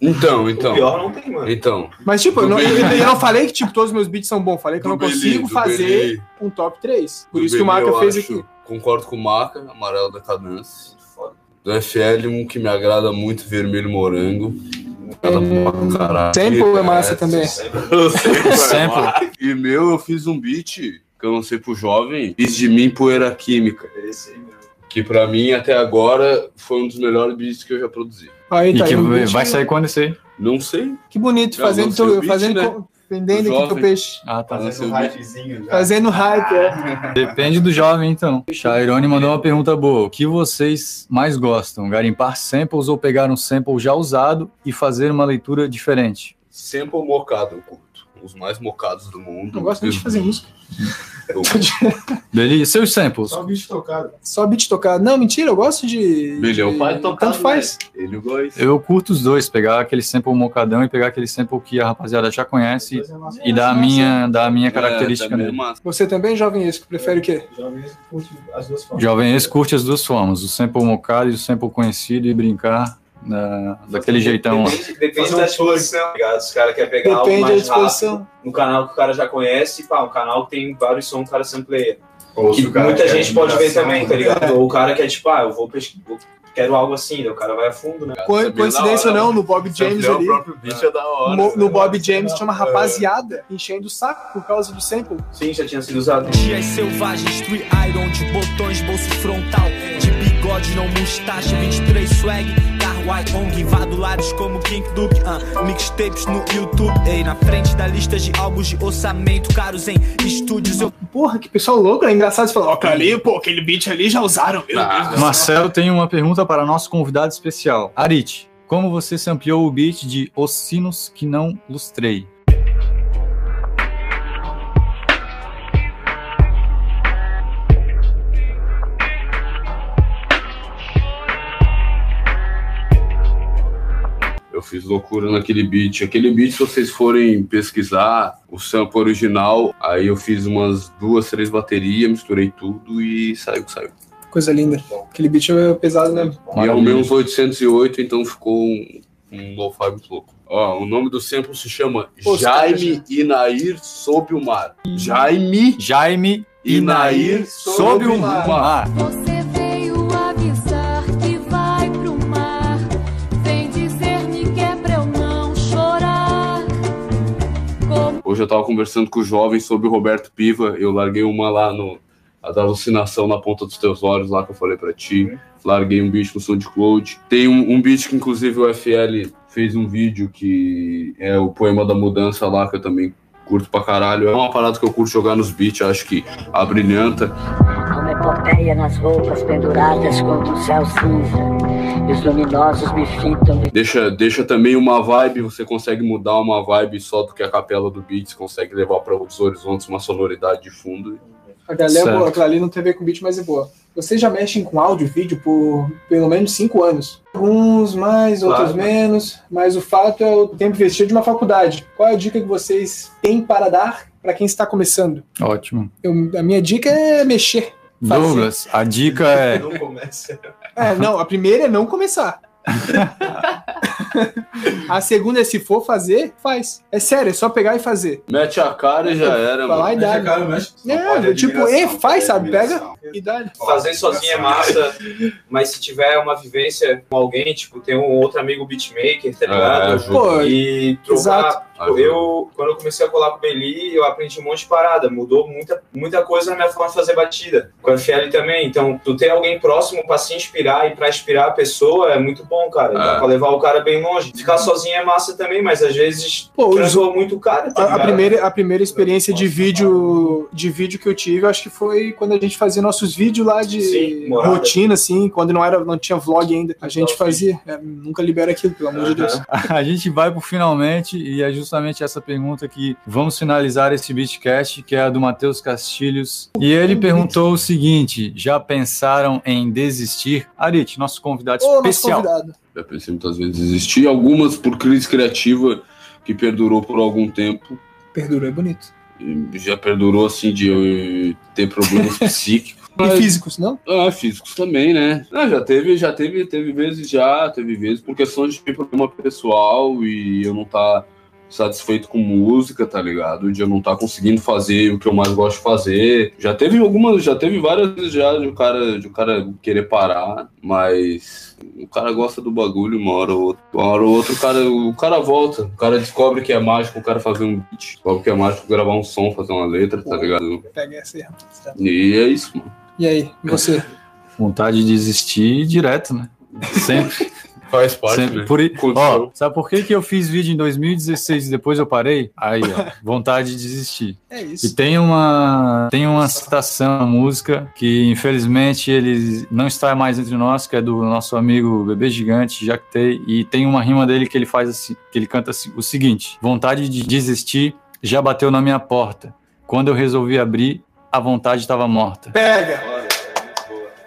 Então, então. O pior não tem, mano. Então. Mas, tipo, eu não, eu, eu não falei que tipo, todos os meus beats são bons, falei que eu não Do Belê, consigo do fazer Belê. um top 3. Por Do isso que o eu fez acho- aqui. Concordo com o Maca, amarelo da cadência. Do FL, um que me agrada muito, vermelho morango. Pra caralho. Sample é massa É, também. Sample. E meu, eu fiz um beat que eu lancei pro jovem, fiz de mim poeira química. Esse aí, meu. Que pra mim, até agora, foi um dos melhores beats que eu já produzi. Aí, E tá que aí, um beat- vai sair quando esse aí? Não sei. Que bonito, fazendo, beat, fazendo, né? Vendendo aqui pro peixe. Ah, tá. Fazendo hypezinho já. Fazendo hype, é. Depende do jovem, então. Chairone mandou uma pergunta boa. O que vocês mais gostam? Garimpar samples ou pegar um sample já usado e fazer uma leitura diferente? Sample mocado, eu curto. Os mais mocados do mundo. Não gosto muito de fazer música. Eu- Beleza. Seus samples? Só beat tocado. Só beat tocado. Não, mentira, eu gosto de. Milhão de- pai tocado. Tanto faz. né? Ele gosta. Eu curto os dois, pegar aquele sample mocadão e pegar aquele sample que a rapaziada já conhece e dar a minha, dar a minha característica também é nele. massa. Você também, jovem esse, que prefere o quê? Jovem curte as duas formas. Jovem esse curte as duas formas, o sample mocado e o sample conhecido e brincar da- daquele jeitão. Depende, um da disposição, tá ligado? Os caras querem pegar algo Depende da mais rápido, no canal que o cara já conhece, pá, um canal que tem vários sons o cara sampleia. Ou Que se o cara muita quer gente pode ver também, tá ligado? Ou o cara quer, tipo, ah, eu vou pesquisar, quero algo assim, o cara vai a fundo, né? Co- Coincidência ou hora, não, no Bob James ali. o é da hora. No, no né? Bob James tinha uma rapaziada enchendo o saco por causa do sample. Sim, já tinha sido usado. Dias selvagens, Street Iron de botões, bolso frontal De bigode, não mustache, 23 swag white, ong, invado lares como King Duke uh, Mixtapes no YouTube, ei Na frente da lista de álbuns de orçamento Caros em estúdios, eu Porra, que pessoal louco, é engraçado você falar, ó, ali, pô, aquele beat ali já usaram, meu Ah, Deus do céu. Marcelo tem uma pergunta para nosso convidado especial. Arit, como você sampleou o beat de Os Sinos que não lustrei? Fiz loucura naquele beat. Aquele beat, se vocês forem pesquisar o sample original, aí eu fiz umas duas, três baterias, misturei tudo e saiu o saiu. Coisa linda. Aquele beat é pesado, né? E arrumei uns 808, então ficou um, um lo-fi muito louco. Ó, o nome do sample se chama Pô, Jaime Inair Sob o Mar. Jaime Jaime Inair sob o mar. Você Hoje eu tava conversando com o jovem sobre o Roberto Piva. Eu larguei uma lá no. A da alucinação na ponta dos teus olhos, lá que eu falei pra ti. Larguei um beat no SoundCloud. Tem um, um beat que, inclusive, o FL fez um vídeo que é o Poema da Mudança lá, que eu também curto pra caralho. É uma parada que eu curto jogar nos beats, acho que a nas roupas penduradas contra o céu cinza. E os luminosos me fitam de Deixa, deixa também uma vibe, você consegue mudar uma vibe só do que a capela do beat, você consegue levar para outros horizontes uma sonoridade de fundo. A galera é boa, aquela ali não tem a ver com beat, mas é boa. Vocês já mexem com áudio e vídeo por pelo menos cinco anos. Uns mais, outros Claro. menos, mas o fato é o tempo investido de uma faculdade. Qual é a dica que vocês têm para dar para quem está começando? Ótimo. Eu- a minha dica é mexer. Douglas, a dica é Não começa. É, não, a primeira é não começar. a segunda é se for fazer, faz. É sério, é só pegar e fazer. Mete a cara e já era, Vai lá e mano. dá. cara, mexe. É, tipo, e faz, sabe? Pega e dá. Fazer sozinho é massa, mas se tiver uma vivência com alguém, tipo, tem um outro amigo beatmaker, tá É, ligado? ajuda. Pô, e exato. trocar. Tipo, eu, quando eu comecei a colar com o Beli, eu aprendi um monte de parada. Mudou muita, muita coisa na minha forma de fazer batida. Com a FL também. Então, tu ter alguém próximo pra se inspirar e pra inspirar a pessoa é muito bom, cara. Dá É. pra levar o cara bem longe. Ficar sozinho é massa também, mas às vezes Pô, os- transou muito o cara. Tá A, a primeira, a primeira experiência de vídeo de vídeo que eu tive, eu acho que foi quando a gente fazia nossos vídeos lá de Sim, rotina, assim, quando não era, não tinha vlog ainda. A gente fazia. É, nunca libera aquilo, pelo amor de Deus. A gente vai pro finalmente e é justamente essa pergunta que vamos finalizar esse beatcast, que é a do Matheus Castilhos. E ele perguntou o seguinte: já pensaram em desistir? Arit, nosso convidado Ô, nosso especial. convidado. Já pensei muitas vezes desistir. Algumas por crise criativa que perdurou por algum tempo. Perdura, é bonito. Já perdurou assim de eu ter problemas psíquicos. E físicos, não? Ah, físicos também, né? Ah, já teve, já teve, teve vezes já, teve vezes por questão de problema pessoal e eu não tá satisfeito com música, tá ligado? De eu não tá conseguindo fazer o que eu mais gosto de fazer. Já teve algumas, já teve várias vezes já de o cara, de o cara querer parar, mas o cara gosta do bagulho uma hora ou outra. Uma hora ou outra o cara, o cara volta, o cara descobre que é mágico o cara fazer um beat, descobre que é mágico gravar um som, fazer uma letra, tá ligado? Pega essa aí, rapaz. E é isso, mano. E aí, e você? Vontade de desistir direto, né? Sempre. Faz parte, Sempre- né? por ó, sabe por que, que eu fiz vídeo em 2016 e depois eu parei? Aí, ó, vontade de desistir. É E isso. tem uma, tem uma citação na música que infelizmente ele não está mais entre nós, que é do nosso amigo Bebê Gigante, Jactei, e tem uma rima dele que ele faz assim, que ele canta assim, o seguinte: vontade de desistir já bateu na minha porta. Quando eu resolvi abrir, a vontade estava morta. Pega!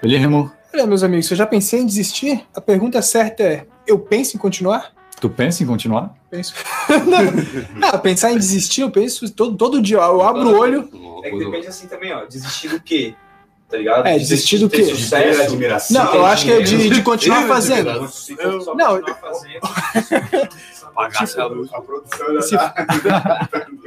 Ele rimou. Olha, meus amigos, eu já pensei em desistir, a pergunta certa é: eu penso em continuar? Tu pensa em continuar? Penso. não, não, pensar em desistir, eu penso todo, todo dia. Eu abro o olho. É que depende assim também, ó. Desistir do quê? Tá ligado? É, desistir do de ter quê? Sucesso, admiração. Não, eu acho que é de, de continuar fazendo. Não, continuar fazendo. Pagasse a luz. A produção Se- já tá.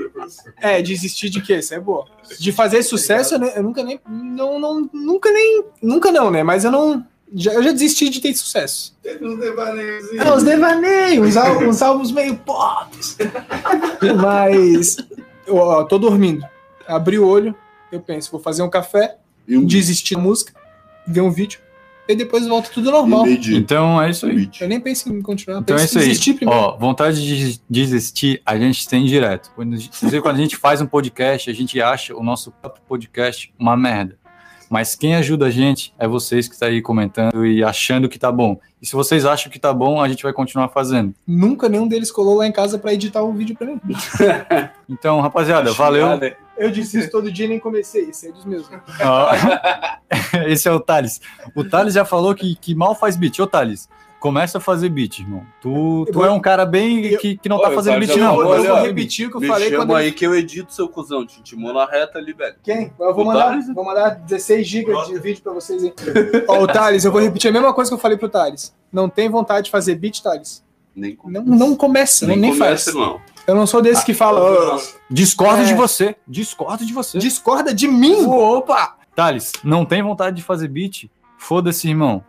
É, desistir de quê? Isso é boa. De fazer sucesso, eu, ne- eu nunca nem. Não, não, nunca nem. Nunca não, né? Mas eu não. Já, eu já desisti de ter sucesso. Teve uns devaneios. É, uns devaneios, uns, ál- uns álbuns meio pop. Mas. Eu ó, tô dormindo. Abri o olho, eu penso, vou fazer um café, E um desistir da música, ver um vídeo, e depois volta tudo normal. Entendi. Então é isso aí. Eu nem penso em continuar, Então é isso em aí. desistir primeiro. Ó, vontade de desistir, a gente tem direto. Quando, inclusive, quando a gente faz um podcast, a gente acha o nosso próprio podcast uma merda. Mas quem ajuda a gente é vocês que estão aí comentando e achando que tá bom. E se vocês acham que tá bom, a gente vai continuar fazendo. Nunca nenhum deles colou lá em casa pra editar o vídeo pra mim. Então, rapaziada, valeu. Eu disse isso todo dia e nem comecei, isso é eles mesmos. Ó, Esse é o Thales. O Thales já falou que, que mal faz beat. Ô, Thales, começa a fazer beat, irmão. Tu, tu vou- é um cara bem que, que não tá fazendo beat, não. falou, Eu vou olha, repetir o que eu Me falei chama quando aí ele... que eu edito, seu cuzão. Te intimou na reta ali, velho. Quem? Eu vou O mandar, Thales? vou mandar 16 GB de vídeo pra vocês aí. Ó, o Thales, eu vou repetir a mesma coisa que eu falei pro Thales. Não tem vontade de fazer beat, Thales? Nem, Não, não começa, nem, nem faz. começa, não. Eu não sou desse que fala. "Ó, Discordo É. de você. Discordo de você. discorda de mim. Opa! Thales, não tem vontade de fazer beat? Foda-se, irmão.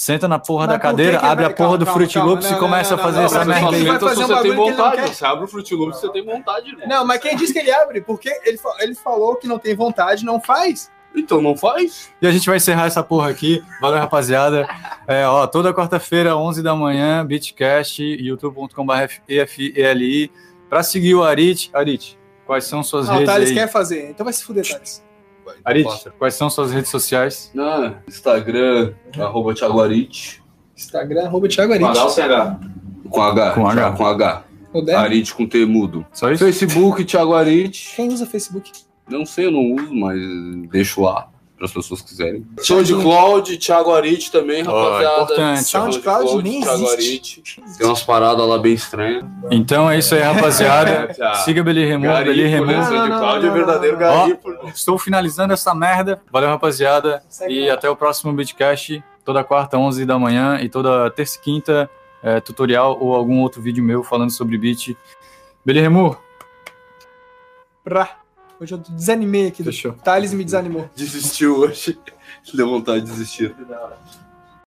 Senta na porra Mas da por que cadeira, que abre vai- a porra calma, do Fruit calma, Loops não, e começa não, a fazer não, essa não, merda não, aí. vai fazer se um você tem bagulho que ele não vontade, você abre o Fruit Loops, você tem vontade, irmão. Não, mas quem disse que ele abre? Porque ele, ele falou que não tem vontade, não faz. Então não faz. E a gente vai encerrar essa porra aqui. Valeu, rapaziada. É, ó, toda quarta-feira, 11 da manhã, Beatcast, youtube.com.br EFELI. Pra seguir o Arit. Arit, quais são suas Ah, o redes Thales aí? quer fazer, então vai se fuder, Thales. Arit, quais são suas redes sociais? Ah, Instagram, arroba Thiago Arit. Instagram, arroba Thiago Com H ou Arit. sem H? Com H. Com H. Com H. Arit com T mudo. Só isso? Facebook, Thiago Arit. Quem usa Facebook? Não sei, eu não uso, mas deixo lá. Para as pessoas quiserem. SoundCloud, Thiago Arit também, rapaziada. importante. SoundCloud nem Thiago existe. Arit. Tem umas paradas lá bem estranhas. Então é isso aí, rapaziada. Siga Beli Remo, Beli Remo. né? SoundCloud é verdadeiro garimpo. estou finalizando essa merda. Valeu, rapaziada. E até o próximo Beatcast. Toda quarta, 11 da manhã. E toda terça e quinta, é, tutorial ou algum outro vídeo meu falando sobre beat. Beli Remo. Pra. Hoje eu desanimei aqui. Fechou. Thales me desanimou. Desistiu hoje. Deu vontade de desistir.